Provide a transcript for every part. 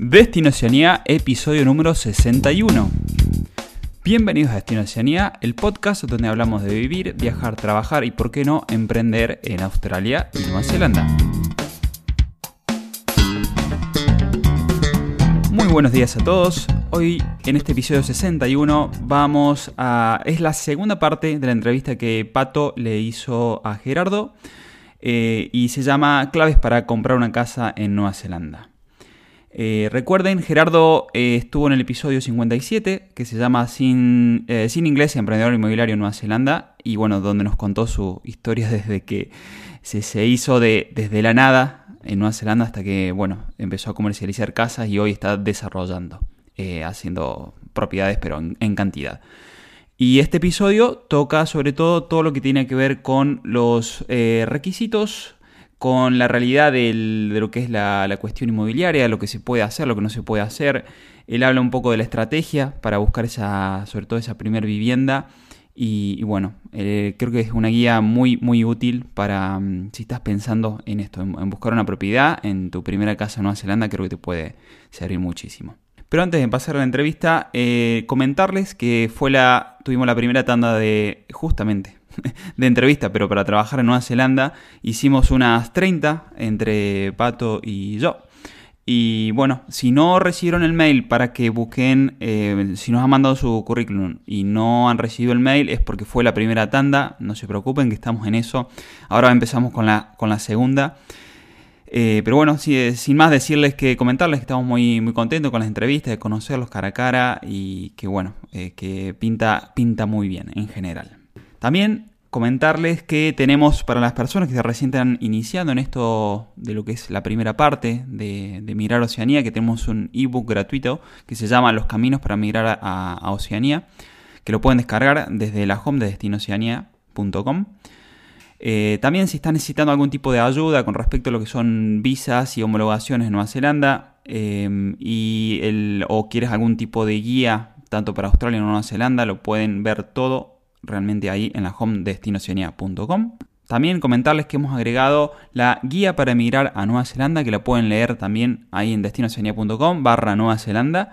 Destino Oceanía, episodio número 61. Bienvenidos a Destino Oceanía, el podcast donde hablamos de vivir, viajar, trabajar y, por qué no, emprender en Australia y Nueva Zelanda. Muy buenos días a todos. Hoy en este episodio 61 vamos a... es la segunda parte de la entrevista que Pato le hizo a Gerardo eh, y se llama Claves para comprar una casa en Nueva Zelanda. Eh, recuerden, Gerardo eh, estuvo en el episodio 57, que se llama Sin, eh, Sin Inglés, Emprendedor Inmobiliario en Nueva Zelanda, y bueno, donde nos contó su historia desde que se, se hizo de, desde la nada en Nueva Zelanda hasta que, bueno, empezó a comercializar casas y hoy está desarrollando, haciendo propiedades, pero en cantidad. Y este episodio toca sobre todo todo lo que tiene que ver con los requisitos con la realidad de lo que es la, cuestión inmobiliaria, lo que se puede hacer, lo que no se puede hacer. Él habla un poco de la estrategia para buscar esa, sobre todo esa primera vivienda. Y, bueno, eh, creo que es una guía muy, muy útil para mm, si estás pensando en esto, en, buscar una propiedad en tu primera casa en Nueva Zelanda, creo que te puede servir muchísimo. Pero antes de pasar la entrevista, eh, comentarles que fue la, tuvimos la primera tanda de justamente de entrevista, pero para trabajar en Nueva Zelanda hicimos unas 30 entre Pato y yo. Y bueno, si no recibieron el mail para que busquen, eh, si nos han mandado su currículum y no han recibido el mail es porque fue la primera tanda, no se preocupen que estamos en eso. Ahora empezamos con la, con la segunda. Eh, pero bueno, sin más decirles que comentarles que estamos muy, muy contentos con las entrevistas, de conocerlos cara a cara y que bueno, eh, que pinta, pinta muy bien en general. También comentarles que tenemos para las personas que se recién están iniciando en esto de lo que es la primera parte de, Migrar Oceanía, que tenemos un ebook gratuito que se llama Los Caminos para Migrar a, Oceanía, que lo pueden descargar desde la home de destinoceanía.com. Eh, también si están necesitando algún tipo de ayuda con respecto a lo que son visas y homologaciones en Nueva Zelanda eh, y el, o quieres algún tipo de guía tanto para Australia como Nueva Zelanda, lo pueden ver todo realmente ahí en la home destinoceanía.com. También comentarles que hemos agregado la guía para emigrar a Nueva Zelanda, que la pueden leer también ahí en destinoceanía.com barra Nueva Zelanda,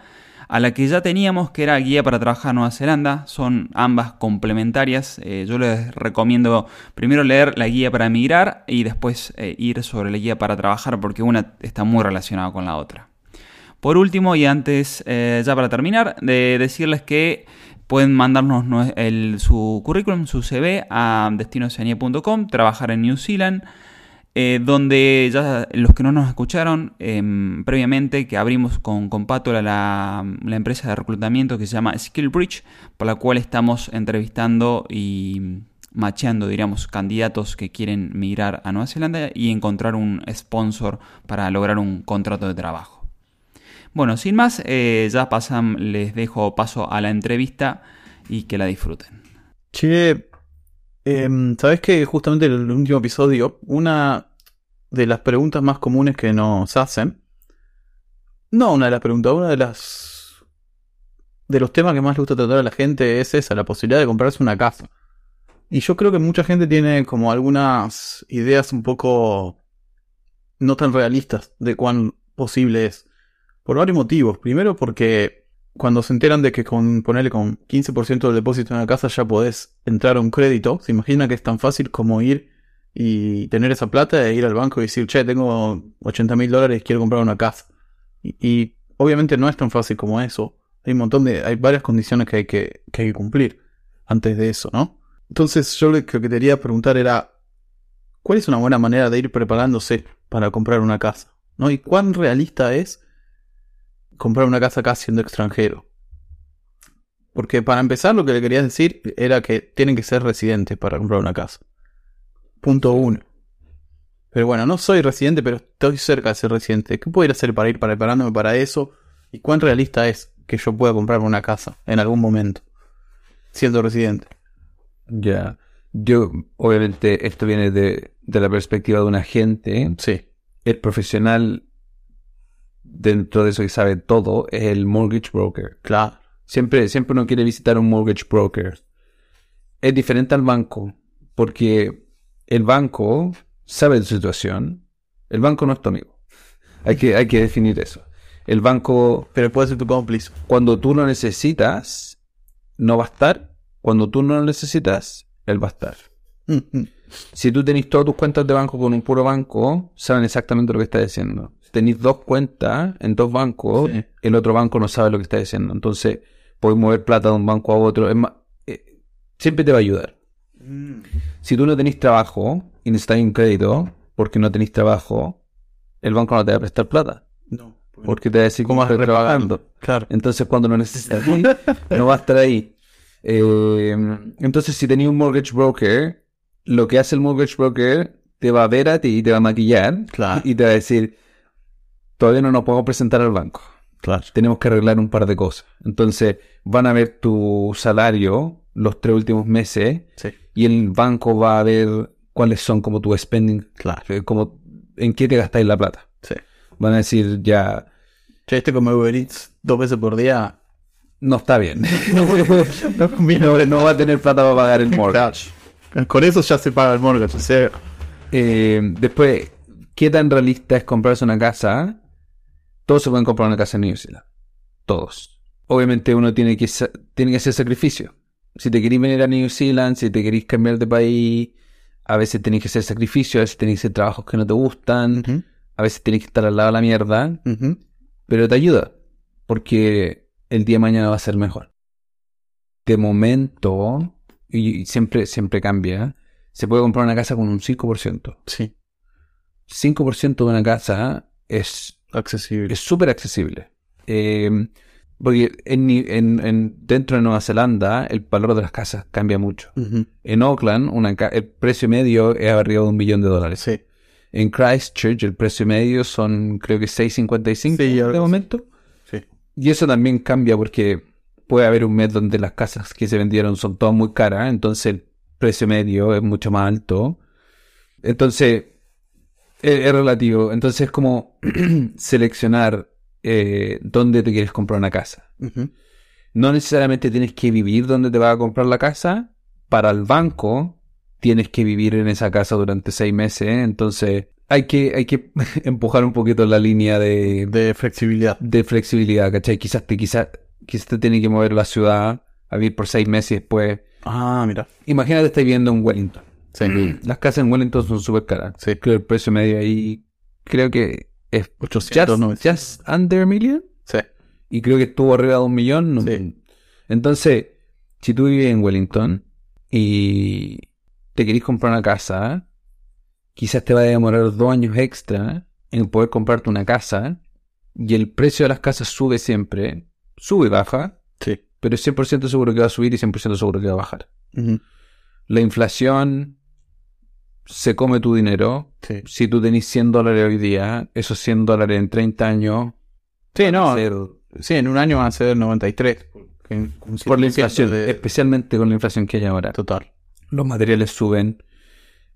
a la que ya teníamos que era guía para trabajar en Nueva Zelanda, son ambas complementarias. Eh, yo les recomiendo primero leer la guía para emigrar y después eh, ir sobre la guía para trabajar porque una está muy relacionada con la otra. Por último, y antes eh, ya para terminar, de decirles que Pueden mandarnos su currículum, su CV a destinoceanía.com, trabajar en New Zealand, eh, donde ya los que no nos escucharon em, previamente, que abrimos con, con Pato la, la, empresa de reclutamiento que se llama SkillBridge, por la cual estamos entrevistando y macheando, diríamos, candidatos que quieren migrar a Nueva Zelanda y encontrar un sponsor para lograr un contrato de trabajo. Bueno, sin más, eh, ya pasan, les dejo paso a la entrevista y que la disfruten. Che, em, ¿sabes que justamente en el último episodio, una de las preguntas más comunes que nos hacen, no una de las preguntas, una de las de los temas que más le gusta tratar a la gente es esa, la posibilidad de comprarse una casa. Y yo creo que mucha gente tiene como algunas ideas un poco no tan realistas de cuán posible es. Por varios motivos. Primero porque cuando se enteran de que con ponerle con 15% del depósito en la casa ya podés entrar a un crédito, se imagina que es tan fácil como ir y tener esa plata e ir al banco y decir, che, tengo 80 mil dólares, quiero comprar una casa. Y, obviamente no es tan fácil como eso. Hay un montón de, hay varias condiciones que hay que, que, hay que cumplir antes de eso, ¿no? Entonces yo lo que quería preguntar era, ¿cuál es una buena manera de ir preparándose para comprar una casa? ¿No? ¿Y cuán realista es comprar una casa acá siendo extranjero. Porque para empezar lo que le quería decir era que tienen que ser residentes para comprar una casa. Punto uno. Pero bueno, no soy residente, pero estoy cerca de ser residente. ¿Qué puedo ir a hacer para ir preparándome para eso? ¿Y cuán realista es que yo pueda comprarme una casa en algún momento? Siendo residente. Ya. Yo, obviamente, esto viene de, de la perspectiva de un agente. Sí. El profesional dentro de eso que sabe todo es el mortgage broker. Claro. Siempre, siempre uno quiere visitar un mortgage broker. Es diferente al banco, porque el banco sabe de su situación. El banco no es tu amigo. Hay que, hay que definir eso. El banco, Pero puede ser tu cómplice. cuando tú lo necesitas, no va a estar. Cuando tú no lo necesitas, él va a estar. Ujú. Si tú tenés todas tus cuentas de banco con un puro banco, saben exactamente lo que está diciendo. Tenéis dos cuentas en dos bancos, Sí. el otro banco no sabe lo que está diciendo. Entonces, podéis mover plata de un banco a otro. Es más, eh, siempre te va a ayudar. Si tú no tenés trabajo y necesitas un crédito porque no tenés trabajo, el banco no te va a prestar plata. No. Porque te va a decir ¿Cómo estás trabajando? Claro. Entonces, cuando lo necesitas, no va a estar ahí. Eh, entonces, si tenías un mortgage broker, lo que hace el mortgage broker te va a ver a ti y te va a maquillar Claro. y te va a decir, todavía no nos podemos presentar al banco. Claro. Tenemos que arreglar un par de cosas. Entonces, van a ver tu salario los tres últimos meses Sí. y el banco va a ver cuáles son como tu spending, Claro. eh, como en qué te gastáis la plata. Sí. Van a decir, ya, este come Uber Eats dos veces por día. no está bien. No no, no va a tener plata para pagar el mortgage. Con eso ya se paga el mortgage. O sea, Eh, después, ¿qué tan realista es comprarse una casa? Todos se pueden comprar una casa en New Zealand. Todos. Obviamente uno tiene que, tiene que hacer sacrificio. Si te querís venir a New Zealand, si te querís cambiar de país, a veces tenés que hacer sacrificio, a veces tenés que hacer trabajos que no te gustan, a veces tenés que estar al lado de la mierda, pero te ayuda, porque el día de mañana va a ser mejor. De momento, y y siempre, siempre cambia, se puede comprar una casa con un 5%. Sí. 5% de una casa es Accesible. es súper accesible. Eh, porque en, en- en- dentro de Nueva Zelanda el valor de las casas cambia mucho. En Auckland una el precio medio es arriba de un millón de dólares. Sí. En Christchurch el precio medio son creo que 6.55 Sí, de momento. Sí. Y eso también cambia porque puede haber un mes donde las casas que se vendieron son todas muy caras, entonces el precio medio es mucho más alto. Entonces, es, relativo. Entonces es como seleccionar eh, dónde te quieres comprar una casa. No necesariamente tienes que vivir donde te vas a comprar la casa. Para el banco, tienes que vivir en esa casa durante seis meses. Entonces, hay que, hay que empujar un poquito la línea de, De flexibilidad. de flexibilidad, ¿cachai? Quizás te, quizás, quizás te tiene que mover la ciudad a vivir por seis meses y después. Ah, mira. Imagínate estar viviendo en Wellington. Sí. Las casas en Wellington son súper caras. Sí. Creo que el precio medio ahí, creo que es 800, just, 900. just under a million. Sí. Y creo que estuvo arriba de un millón. no- Sí. Entonces, si tú vives en Wellington y te querés comprar una casa, quizás te va a demorar dos años extra en poder comprarte una casa. Y el precio de las casas sube siempre. Sube y baja. Sí. Pero es 100% seguro que va a subir y 100% seguro que va a bajar. La inflación se come tu dinero. Sí. Si tú tenés 100 dólares hoy día, esos 100 dólares en 30 años Sí, no. ser Sí, en un año van a ser 93. porque un por la 100% inflación, de- especialmente con la inflación que hay ahora. Total. Los materiales suben,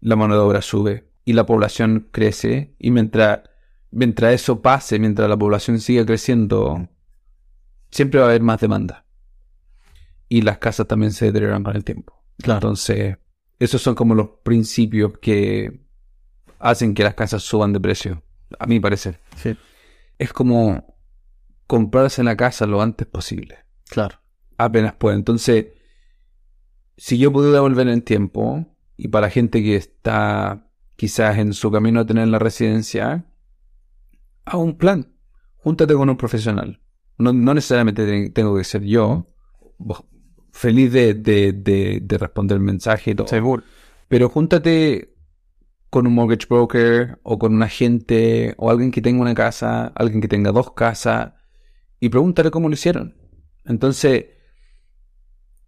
la mano de obra sube y la población crece. Y mientras, mientras eso pase, mientras la población siga creciendo, siempre va a haber más demanda. Y las casas también se deterioran con el tiempo. Claro. Entonces, esos son como los principios que hacen que las casas suban de precio, a mi parecer. Sí. Es como comprarse la casa lo antes posible Claro. apenas puede. Entonces, si yo pudiera volver en tiempo, y para la gente que está quizás en su camino a tener la residencia, haz un plan. Júntate con un profesional. No, no necesariamente te- tengo que ser yo. Feliz de, de, de, de responder el mensaje y todo. Seguro. Pero júntate con un mortgage broker o con un agente o alguien que tenga una casa, alguien que tenga dos casas y pregúntale cómo lo hicieron. Entonces,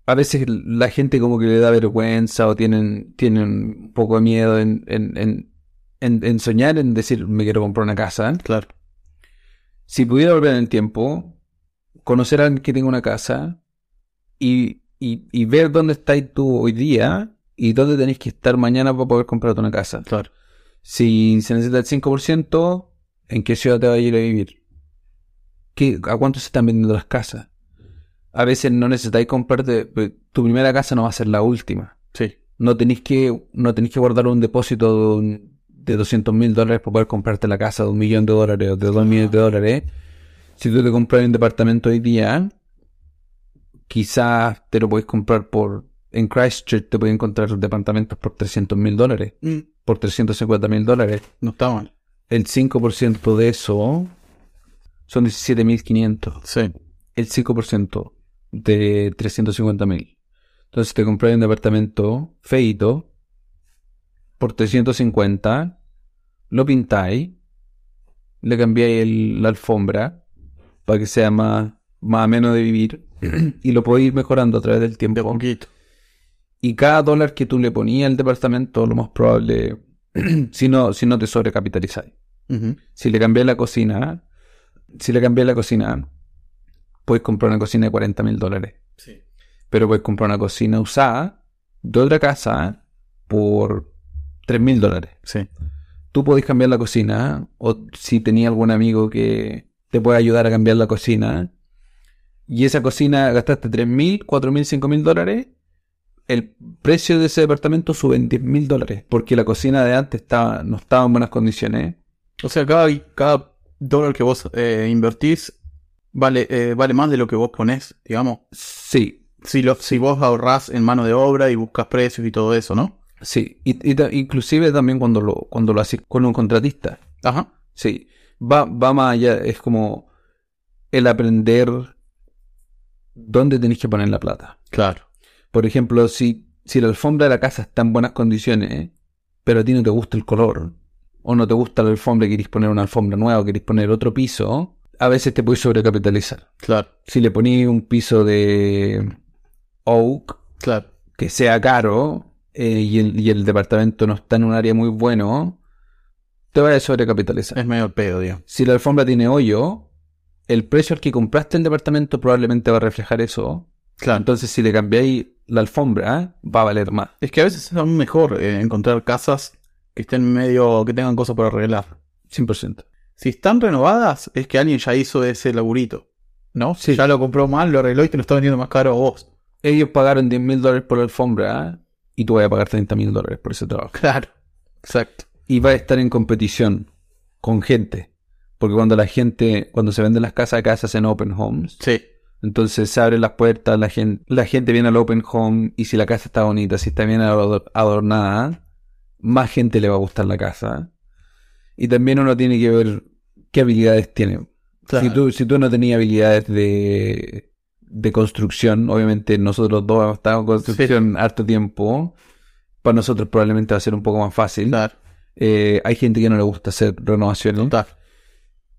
a veces la gente como que le da vergüenza o tienen, tienen un poco de miedo en, en- en soñar, en decir, me quiero comprar una casa. Claro. Si pudiera volver en el tiempo, conocer a alguien que tenga una casa y, y, y ver dónde estáis tú hoy día y dónde tenéis que estar mañana para poder comprarte una casa. Claro. Si se necesita el 5%, ¿en qué ciudad te vas a ir a vivir? ¿Qué, ¿A cuánto se están vendiendo las casas? A veces no necesitáis comprarte, pues, tu primera casa no va a ser la última. Sí. No tenéis que, no tenéis que guardar un depósito de, un- de 200 mil dólares para poder comprarte la casa de un millón de dólares o de dos millones de dólares. Si tú te compras un departamento hoy día, quizás te lo puedes comprar por... En Christchurch te pueden encontrar departamentos por 300 mil dólares, Mm, por 350 mil dólares. no está mal. El 5% de eso son 17.500. Sí. El 5% de 350.000. Entonces te compras un departamento feito por 350, lo pintáis, le cambiáis el- la alfombra para que sea más, más ameno de vivir y lo podéis ir mejorando a través del De tiempo. poquito. Y cada dólar que tú le ponías al departamento, lo más probable, si no, si no te sobrecapitalizáis. Ujú. Si le cambié la cocina, si le cambié la cocina, puedes comprar una cocina de 40 mil dólares. Sí. Pero puedes comprar una cocina usada de otra casa por 3 mil dólares. Sí. Tú podés cambiar la cocina, o si tenía algún amigo que te puede ayudar a cambiar la cocina, y esa cocina gastaste 3 mil, 4 mil, 5 mil dólares, el precio de ese departamento sube en 10 mil dólares, porque la cocina de antes estaba, no estaba en buenas condiciones. O sea, cada, cada dólar que vos eh, invertís vale, eh, vale más de lo que vos ponés, digamos. Sí, Si, lo, si vos ahorrás en mano de obra y buscas precios y todo eso, ¿no? Sí, y, y inclusive también cuando lo, cuando lo haces con un contratista. Ajá. Sí, va, va más allá, es como el aprender dónde tenéis que poner la plata. Claro. Por ejemplo, si, si la alfombra de la casa está en buenas condiciones, pero a ti no te gusta el color, o no te gusta la alfombra y queréis poner una alfombra nueva o queréis poner otro piso, a veces te puedes sobrecapitalizar. Claro. Si le ponéis un piso de oak, Claro. que sea caro eh, y, el, y el departamento no está en un área muy bueno, te vas a sobrecapitalizar. Es medio pedo, digamos. Si la alfombra tiene hoyo, el precio al que compraste el departamento probablemente va a reflejar eso. Claro. Entonces, si le cambiáis la alfombra, va a valer más. Es que a veces es aún mejor eh, encontrar casas que estén medio, que tengan cosas por arreglar. 100%. Si están renovadas, es que alguien ya hizo ese laburito. ¿No? Sí. Ya lo compró mal, lo arregló y te lo está vendiendo más caro a vos. Ellos pagaron 10 mil dólares por la alfombra y tú vas a pagar 30 mil dólares por ese trabajo. Claro. Exacto. y va a estar en competición con gente. Porque cuando la gente, cuando se venden las casas acá se hacen open homes. Sí. Entonces se abren las puertas, la gente, la gente viene al open home y si la casa está bonita, si está bien ador- adornada, más gente le va a gustar la casa. Y también uno tiene que ver qué habilidades tiene. Claro. Si, tú, si tú no tenías habilidades de, de construcción, obviamente nosotros dos hemos estado en construcción harto tiempo, para nosotros probablemente va a ser un poco más fácil. Claro. Eh, hay gente que no le gusta hacer renovaciones. Total.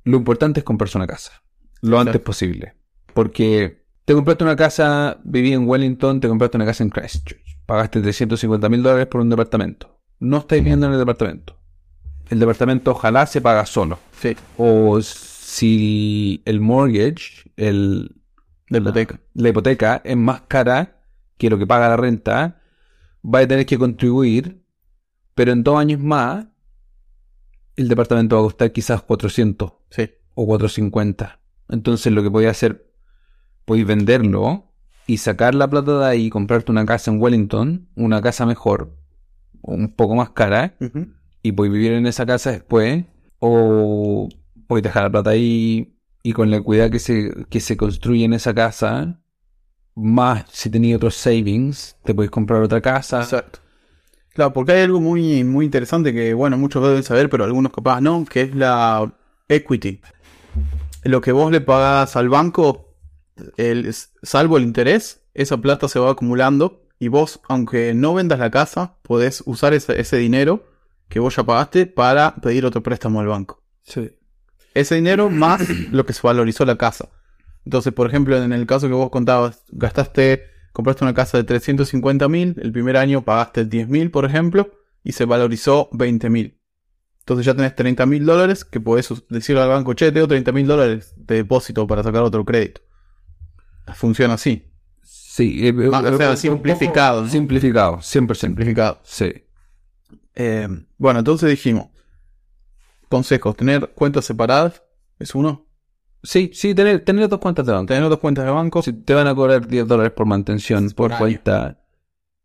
Lo importante es comprarse una casa. Lo Exacto. antes posible. Porque te compraste una casa, viví en Wellington, te compraste una casa en Christchurch. Pagaste 350 mil dólares por un departamento. No estáis viviendo en el departamento. El departamento ojalá se paga solo. Sí. O si el mortgage, el, De hipoteca. la hipoteca es más cara que lo que paga la renta, va a tener que contribuir, pero en dos años más, el departamento va a costar quizás 400 Sí. o 450. Entonces lo que podéis hacer, podéis venderlo y sacar la plata de ahí y comprarte una casa en Wellington, una casa mejor, un poco más cara, y podéis vivir en esa casa después, o podéis dejar la plata ahí y con la cuidad que se, que se construye en esa casa, más si tenéis otros savings, te podéis comprar otra casa. Exacto. Claro, porque hay algo muy, muy interesante que, bueno, muchos deben saber, pero algunos capaz no, que es la equity. Lo que vos le pagás al banco, el, salvo el interés, esa plata se va acumulando y vos, aunque no vendas la casa, podés usar ese, ese dinero que vos ya pagaste para pedir otro préstamo al banco. Sí. Ese dinero más lo que se valorizó la casa. Entonces, por ejemplo, en el caso que vos contabas, gastaste, compraste una casa de 350 mil, el primer año pagaste 10 mil, por ejemplo, y se valorizó 20 mil. Entonces ya tenés 30 mil dólares que podés decirle al banco, che, tengo 30 mil dólares de depósito para sacar otro crédito. Funciona así, Sí, eh, Ah, o sea, poco simplificado, ¿no? Simplificado, 100%. simplificado. Sí. Eh, bueno, entonces dijimos, consejos, tener cuentas separadas, es uno. Sí, sí, tener, tener dos cuentas de banco. Tener dos cuentas de banco, te van a cobrar 10 dólares por mantención, Por cuenta,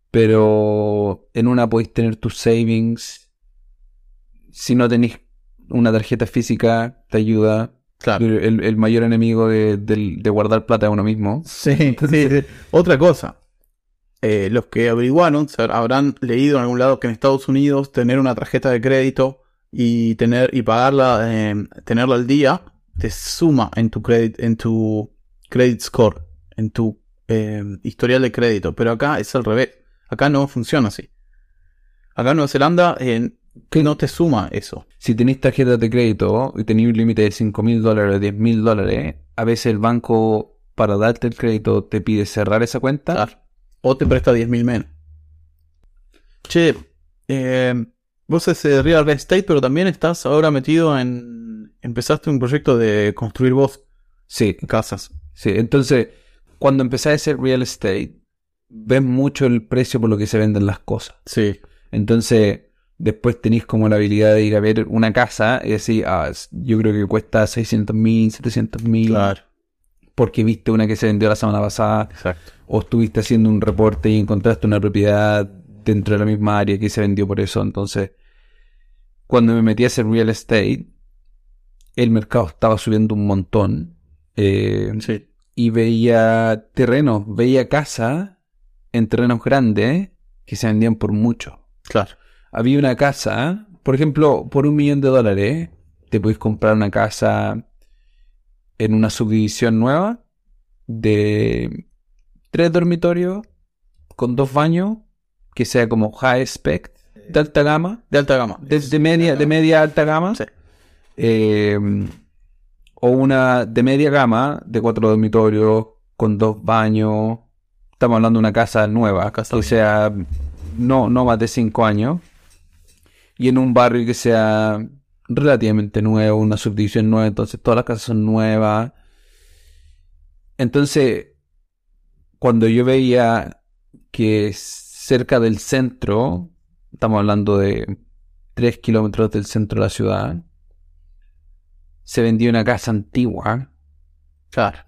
pero en una podéis tener tus savings. Si no tenéis una tarjeta física, te ayuda. Claro. El, el mayor enemigo de, de guardar plata es uno mismo. Sí, sí, sí. Otra cosa. Eh, los que averiguaron habrán leído en algún lado que en Estados Unidos tener una tarjeta de crédito y tener y pagarla, eh, tenerla al día, te suma en tu credit, en tu credit score, en tu eh, historial de crédito. Pero acá es al revés. Acá no funciona así. Acá en Nueva Zelanda eh, que no te suma eso. Si tenéis tarjetas de crédito y tenéis un límite de 5 mil dólares o 10 mil dólares, a veces el banco para darte el crédito te pide cerrar esa cuenta. Claro. O te presta 10.000 menos. Che, eh, vos es de real estate, pero también estás ahora metido en... Empezaste un proyecto de construir vos Sí, casas. sí. Entonces, cuando empecé a hacer real estate, ves mucho el precio por lo que se venden las cosas. Sí. Entonces, después tenéis como la habilidad de ir a ver una casa y decir, ah, yo creo que cuesta 600 mil, 700 mil. Claro. Porque viste una que se vendió la semana pasada. Exacto. o estuviste haciendo un reporte y encontraste una propiedad dentro de la misma área que se vendió por eso. Entonces, cuando me metí a hacer real estate, el mercado estaba subiendo un montón. eh, Sí. y veía terrenos, veía casas en terrenos grandes que se vendían por mucho. Claro. Había una casa, por ejemplo, por un millón de dólares, te podéis comprar una casa en una subdivisión nueva de tres dormitorios con dos baños, que sea como high spec, de alta gama, De alta gama. de, de media, de media alta gama, Sí. eh, o una de media gama de cuatro dormitorios con dos baños. Estamos hablando de una casa nueva, Casa o sea, no, no más de cinco años. Y en un barrio que sea relativamente nuevo, una subdivisión nueva, entonces todas las casas son nuevas. Entonces, cuando yo veía que cerca del centro, estamos hablando de 3 kilómetros del centro de la ciudad, se vendía una casa antigua Claro.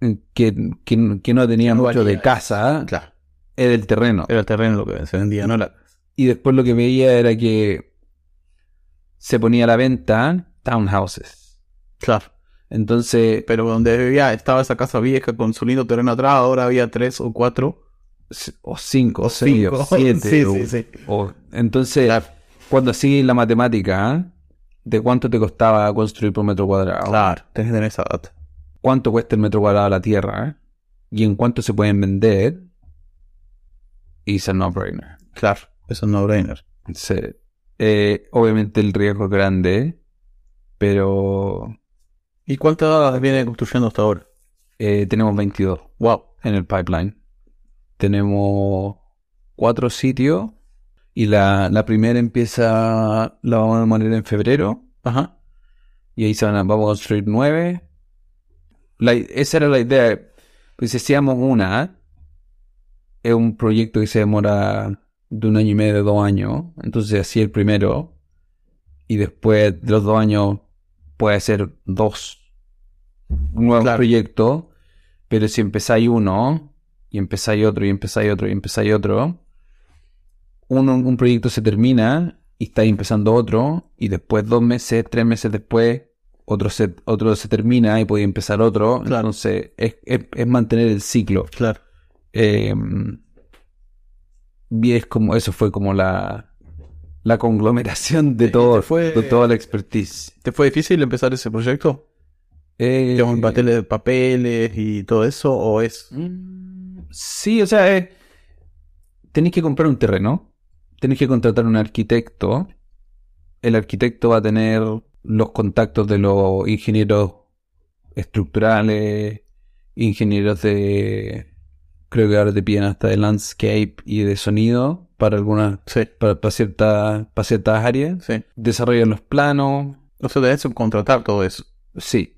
eh, que, que- que no tenía No mucho de casa, Claro. era el terreno. Era el terreno lo que se vendía, no la Y después lo que veía era que se ponía a la venta townhouses. Claro. Entonces, Pero donde vivía estaba esa casa vieja con su lindo terreno atrás, ahora había tres o cuatro. O cinco, o seis, o entonces, Claro. cuando así la matemática, ¿eh? de cuánto te costaba construir por metro cuadrado, Claro, tenés que tener esa data. cuánto cuesta el metro cuadrado de la tierra, ¿eh? y en cuánto se pueden vender, es a no-brainer. Claro, es no-brainer. Sí. Eh, obviamente el riesgo es grande, pero ¿Y cuántas viene construyendo hasta ahora? eh, tenemos 22 Wow. en el pipeline. Tenemos cuatro sitios y la, la primera empieza, la vamos a poner en febrero Ajá. y ahí se van a- vamos a construir nueve. La- esa era la idea. Pues si hacíamos una, ¿eh? es un proyecto que se demora de un año y medio, dos años. Entonces así el primero y después de los dos años puede ser dos nuevos Claro. proyectos. Pero si empezáis uno y empezáis otro y empezáis otro y empezáis otro, uno, un proyecto se termina y estáis empezando otro y después dos meses, tres meses después otro se, otro se termina y podéis empezar otro. Claro. Entonces es, es- es mantener el ciclo. Claro. Eh, y es como, eso fue como la, la conglomeración de ¿Y todo, te fue- de toda la expertise. ¿Te fue difícil empezar ese proyecto? Eh, en papeles de papeles y todo eso, o es. Mm, Sí, o sea, eh, tenéis que comprar un terreno, tenéis que contratar un arquitecto, el arquitecto va a tener los contactos de los ingenieros estructurales, ingenieros de, creo que ahora te piden hasta de landscape y de sonido para algunas, Sí, para, para ciertas, para ciertas áreas, sí. desarrollan los planos, O sea, debes subcontratar todo eso. sí,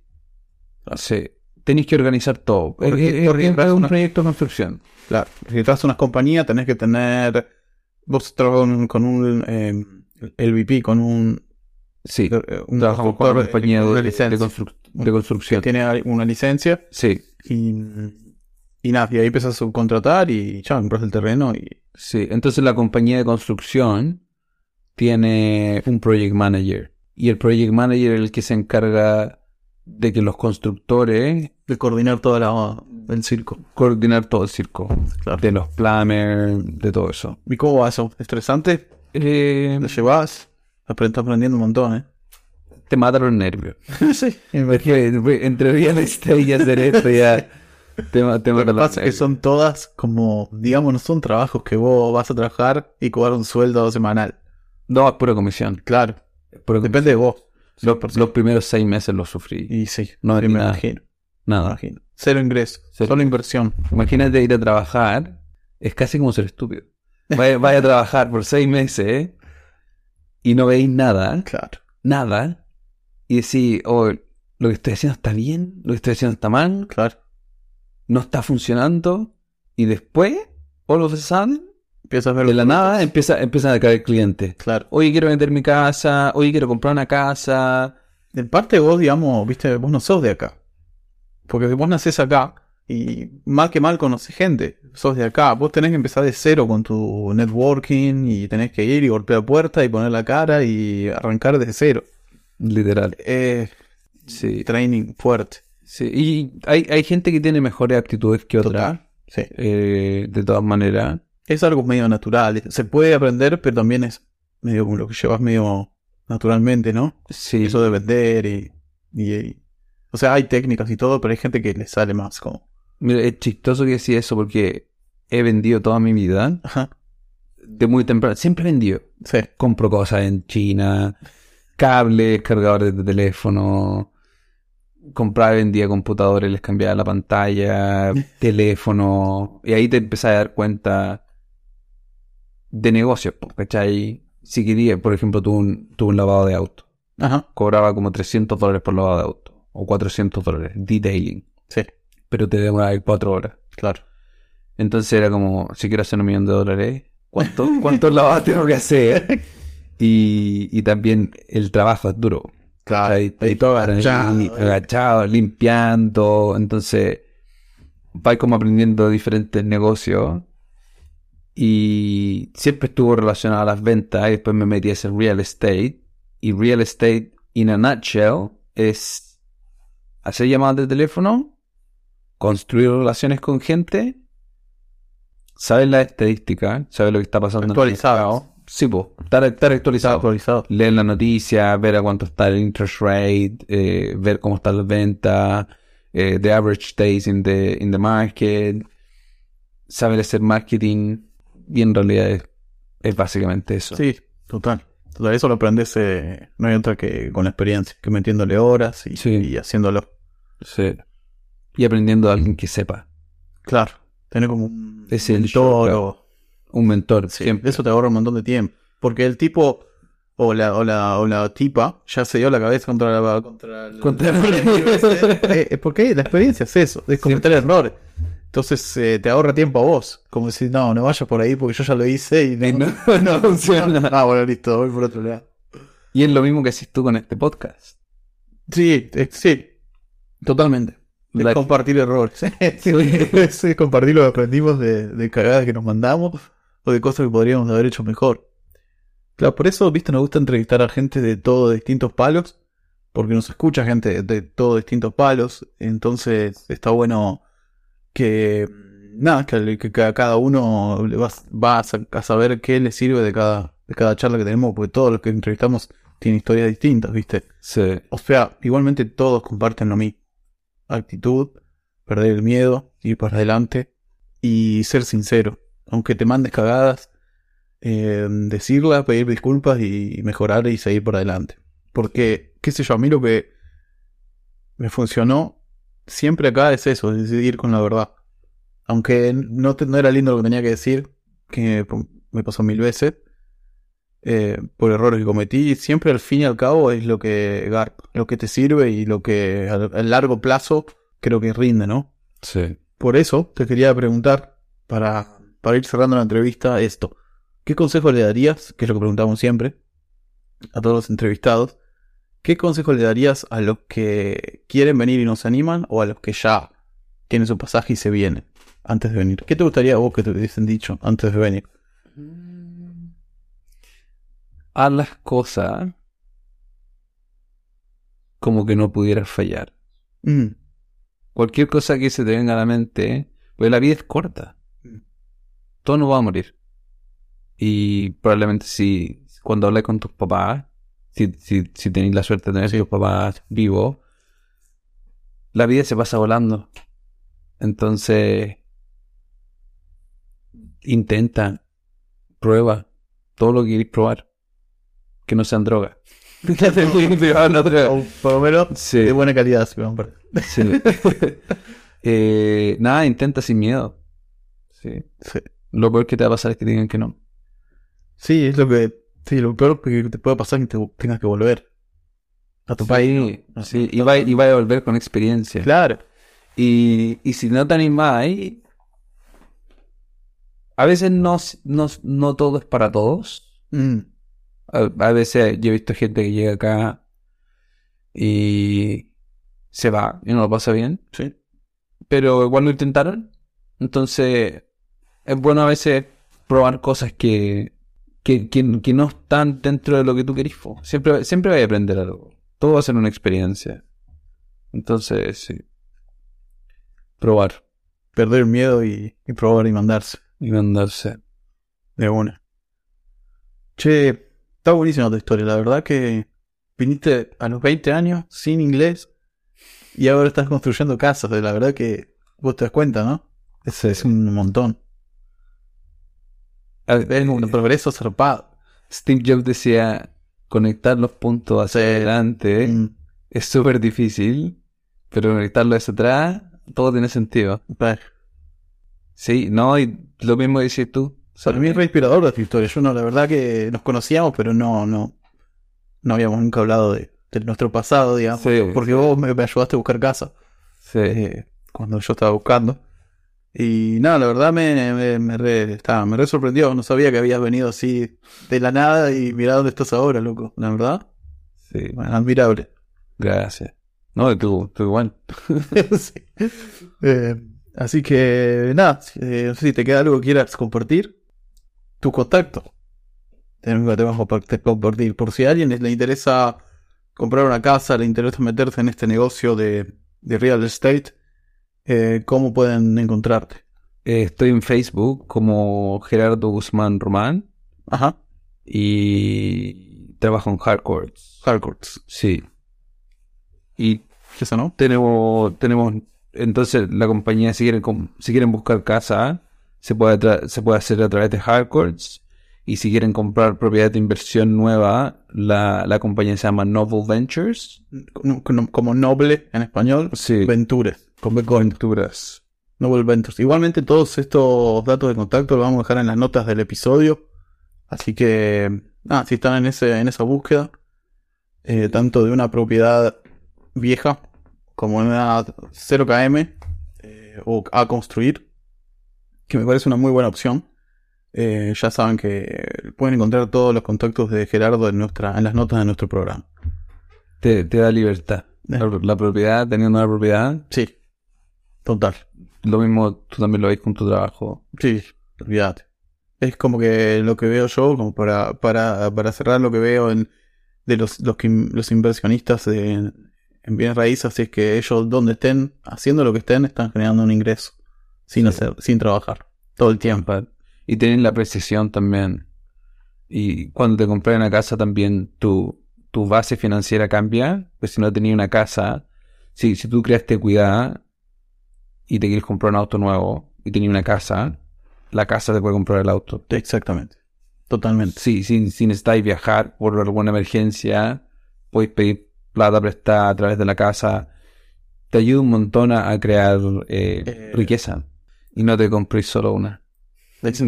sí, tenéis que organizar todo, Es- es- es, un proyecto de construcción. Claro. Si entras a una compañía, tenés que tener. Vos trabajas con, un eh, LVP, con un. Sí, eh, un trabajamos con una compañía con de, de construc- de que construcción. tiene una licencia Sí, y. Y nada, y ahí empiezas a subcontratar y ya, compras el terreno y. sí. Entonces la compañía de construcción tiene un project manager. Y el project manager es el que se encarga de que los constructores De coordinar todo la, el circo. coordinar todo el circo, Claro. de los planners, de todo eso. ¿Y cómo va eso? ¿Estresante? Eh, ¿Lo llevas? Estás aprendiendo un montón, ¿eh? te mata los nervios. sí. Entre estate y hacer esto ya te, te Lo que pasa es que son todas como, digamos, no son trabajos que vos vas a trabajar y cobrar un sueldo semanal. No, es pura comisión. Claro. pura Depende de vos. Los, los primeros seis meses los sufrí. Y sí, No me imagino. Nada. imagino. Cero ingreso. Cero. Solo inversión. Imagínate ir a trabajar. Es casi como ser estúpido. Vaya, vaya a trabajar por seis meses y no veis nada. Claro. Nada. Y decís, oh, lo que estoy haciendo está bien, lo que estoy haciendo está mal, Claro. no está funcionando. Y después, all of a sudden, Empiezas a ver de la nada empieza, empiezan a caer clientes. Claro. Oye, quiero vender mi casa. Oye, quiero comprar una casa. En parte vos, digamos, viste, vos no sos de acá. Porque vos nacés acá y mal que mal conoces gente. Sos de acá. Vos tenés que empezar de cero con tu networking y tenés que ir y golpear puerta y poner la cara y arrancar desde cero. Literal. Eh, Sí. training fuerte. sí. Y hay, hay gente que tiene mejores actitudes que otra. Sí. eh, de todas maneras. Es algo medio natural. Se puede aprender, pero también es medio como lo que llevas medio naturalmente, ¿no? Sí. Eso de vender y, y- y- O sea, hay técnicas y todo, pero hay gente que le sale más como... Mira, es chistoso que decía eso porque he vendido toda mi vida. Ajá. De muy temprano. Siempre he vendido. Sí. Compro cosas en China. Cables, cargadores de teléfono. Compraba y vendía computadores, les cambiaba la pantalla, teléfono. Y ahí te empezás a dar cuenta de negocios, ¿cachai? Si quería, por ejemplo, tuve un, tuve un lavado de auto. Ajá. Cobraba como 300 dólares por lavado de auto. O 400 dólares. Detailing. Sí. Pero te demoraba 4 horas. Claro. Entonces era como, si quiero hacer un millón de dólares, ¿cuánto, ¿cuántos lavados tengo que hacer? Y, y también el trabajo es duro. Claro. Ahí- Ahí todo agachado. agachado, limpiando. Entonces, vais como aprendiendo diferentes negocios. Y siempre estuvo relacionado a las ventas. Y después me metí a hacer real estate. Y real estate, in a nutshell, es hacer llamadas de teléfono, construir relaciones con gente, saber la estadística, saber lo que está pasando. Actualizado. Sí, pues, estar, estar actualizado Actualizado. leer la noticia, ver a cuánto está el interest rate, eh, ver cómo está la venta, eh, the average days in the, in the market, saber hacer marketing, y en realidad es, es básicamente eso. Sí, total. Total, eso lo aprendes, eh, no hay otra que con la experiencia, que metiéndole horas y, Sí. y haciéndolo. Sí. Y aprendiendo a alguien que sepa. Claro, tener como un Es el mentor o... Un mentor, Sí, siempre. eso te ahorra un montón de tiempo. Porque el tipo o la, o la, o la tipa ya se dio la cabeza contra la... Contra el, Contra- Eh, eh, porque la experiencia es eso, es cometer errores. Entonces eh, te ahorra tiempo a vos. Como decir, no, no vayas por ahí porque yo ya lo hice y no... no, no funciona. Ah, bueno, listo, voy por otro lado. Y es lo mismo que haces tú con este podcast. Sí, eh, sí, totalmente. Es compartir errores. sí, es compartir lo que aprendimos de, de cagadas que nos mandamos o de cosas que podríamos haber hecho mejor. Claro, por eso, viste, nos gusta entrevistar a gente de todos distintos palos, porque nos escucha gente de todos distintos palos, entonces está bueno que, nada, que, que a cada uno va, va a, sa- a saber qué le sirve de cada, de cada charla que tenemos, porque todos los que entrevistamos tienen historias distintas, viste. Sí. O sea, igualmente todos comparten lo mismo. Actitud, perder el miedo, ir para adelante y ser sincero. Aunque te mandes cagadas, eh, decirla, pedir disculpas y mejorar y seguir para adelante. Porque, qué sé yo, a mí lo que me funcionó siempre acá es eso, es decidir con la verdad. Aunque no, te- no era lindo lo que tenía que decir, que me pasó mil veces, eh, por errores que cometí, siempre al fin y al cabo es lo que lo que te sirve y lo que a, a largo plazo creo que rinde, ¿no? Sí. Por eso te quería preguntar, para, para ir cerrando la entrevista, esto. ¿Qué consejo le darías, que es lo que preguntamos siempre, a todos los entrevistados, qué consejo le darías a los que quieren venir y no se animan o a los que ya tienen su pasaje y se vienen antes de venir? ¿Qué te gustaría a vos que te hubiesen dicho antes de venir? Haz las cosas como que no pudieras fallar. Mm. Cualquier cosa que se te venga a la mente, pues la vida es corta. Mm. Todo no va a morir. Y probablemente si cuando hables con tus papás, si, si, si tenéis la suerte de tener a tus papás vivos, la vida se pasa volando. Entonces, intenta, prueba todo lo que queréis probar. Que no sean drogas. O por lo menos Sí. de buena calidad, si me compras. Sí. Eh, nada, intenta sin miedo. Sí. Lo peor que te va a pasar es que digan que no. Sí, es lo que. Sí, lo peor que te puede pasar es que te tengas que volver a tu país. Sí, y va, y va a volver con experiencia. Claro. Y, y si no te animas ahí, a veces no, no, no todo es para todos. Mm. A, a veces yo he visto gente que llega acá y se va y no lo pasa bien. Sí. Pero igual lo intentaron. Entonces, es bueno a veces probar cosas que, que, que, que no están dentro de lo que tú querís. po. Siempre, siempre vas a aprender algo. Todo va a ser una experiencia. Entonces, sí. Probar Perder miedo y, y probar y mandarse. y mandarse. De una. Che, está buenísima tu historia. La verdad que viniste a los 20 años sin inglés y ahora estás construyendo casas. La verdad que vos te das cuenta, ¿no? Es, es un montón. Es un progreso zarpado. Steve Jobs decía, conectar los puntos hacia adelante Mm. es súper difícil, pero conectarlo hacia atrás, todo tiene sentido. Sí, no, y lo mismo dices tú. Para mí es re inspirador de tu historia. Yo no, la verdad que nos conocíamos, pero no, no, no habíamos nunca hablado de, de nuestro pasado, digamos. Sí. Porque vos me, me ayudaste a buscar casa Sí. eh, cuando yo estaba buscando. Y nada, la verdad me, me, me re, estaba, me re sorprendió. No sabía que habías venido así de la nada y mirá dónde estás ahora, loco. La verdad, Sí, bueno, admirable. gracias. No, tú, tú igual. Sí. Eh, así que nada, eh, si te queda algo que quieras compartir. Tu contacto. Tenemos te a compa- compartir. Por si a alguien le interesa comprar una casa, le interesa meterse en este negocio de, de real estate, eh, ¿cómo pueden encontrarte? Eh, estoy en Facebook como Gerardo Guzmán Román Ajá. y trabajo en Hardcourts. Hardcourts. Sí. Y ¿Eso no? tenemos, tenemos, entonces la compañía, si quieren, si quieren buscar casa, se puede, se puede hacer a través de Hardcourts. Y si quieren comprar propiedad de inversión nueva, la, la compañía se llama Novel Ventures. Como noble en español. Sí. Ventures. Corta. Venturas. Noble Ventures. Igualmente todos estos datos de contacto los vamos a dejar en las notas del episodio. Así que, ah, si están en, ese, en esa búsqueda, eh, tanto de una propiedad vieja como una 0KM eh, o a construir, que me parece una muy buena opción. Eh, ya saben que pueden encontrar todos los contactos de Gerardo en, nuestra, en las notas de nuestro programa. Te, te da libertad. La, la propiedad, teniendo la propiedad, Sí, total. lo mismo tú también lo veis con tu trabajo. Sí, olvídate. Es como que lo que veo yo, como para, para, para cerrar lo que veo en, de los, los, que, los inversionistas de- en bienes raíces, es que ellos donde estén, haciendo lo que estén, están generando un ingreso. Sin Sí. hacer, sin trabajar. Todo el tiempo. Y tienen la precisión también. Y cuando te compras una casa también tu, tu base financiera cambia. Pues si no tenías una casa, si, si tú creaste cuidar y te quieres comprar un auto nuevo y tenías una casa, la casa te puede comprar el auto. Exactamente. Totalmente. Sí, si, si necesitáis viajar por alguna emergencia, podéis pedir plata prestada a través de la casa. Te ayuda un montón a, crear eh, Eh. riqueza. Y no te compréis solo una.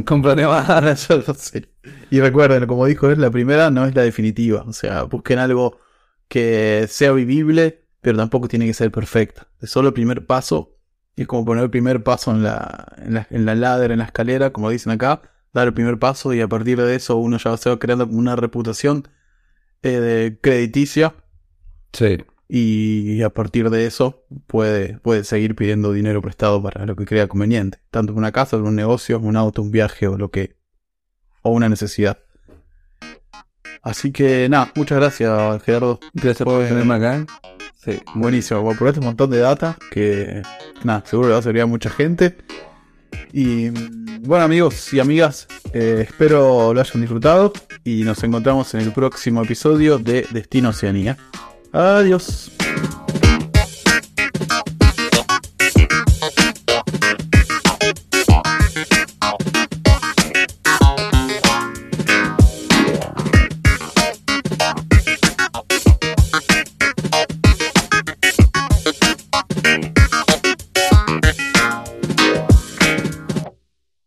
Cómprate más. Y recuerden, como dijo él, la primera no es la definitiva. O sea, busquen algo que sea vivible, pero tampoco tiene que ser perfecta. Es solo el primer paso. Y es como poner el primer paso en la, en la, en la ladder, en la escalera, como dicen acá. Dar el primer paso y a partir de eso uno ya se va creando una reputación eh, de crediticia. Sí. Y a partir de eso puede, puede seguir pidiendo dinero prestado para lo que crea conveniente. Tanto una casa, un negocio, un auto, un viaje o lo que. o una necesidad. Así que nada, muchas gracias Gerardo. Gracias por tenerme acá. Sí. Buenísimo, por este un montón de data que, nada, seguro le va a servir a mucha gente. Y bueno, amigos y amigas, eh, espero lo hayan disfrutado y nos encontramos en el próximo episodio de Destino Oceanía. Adiós.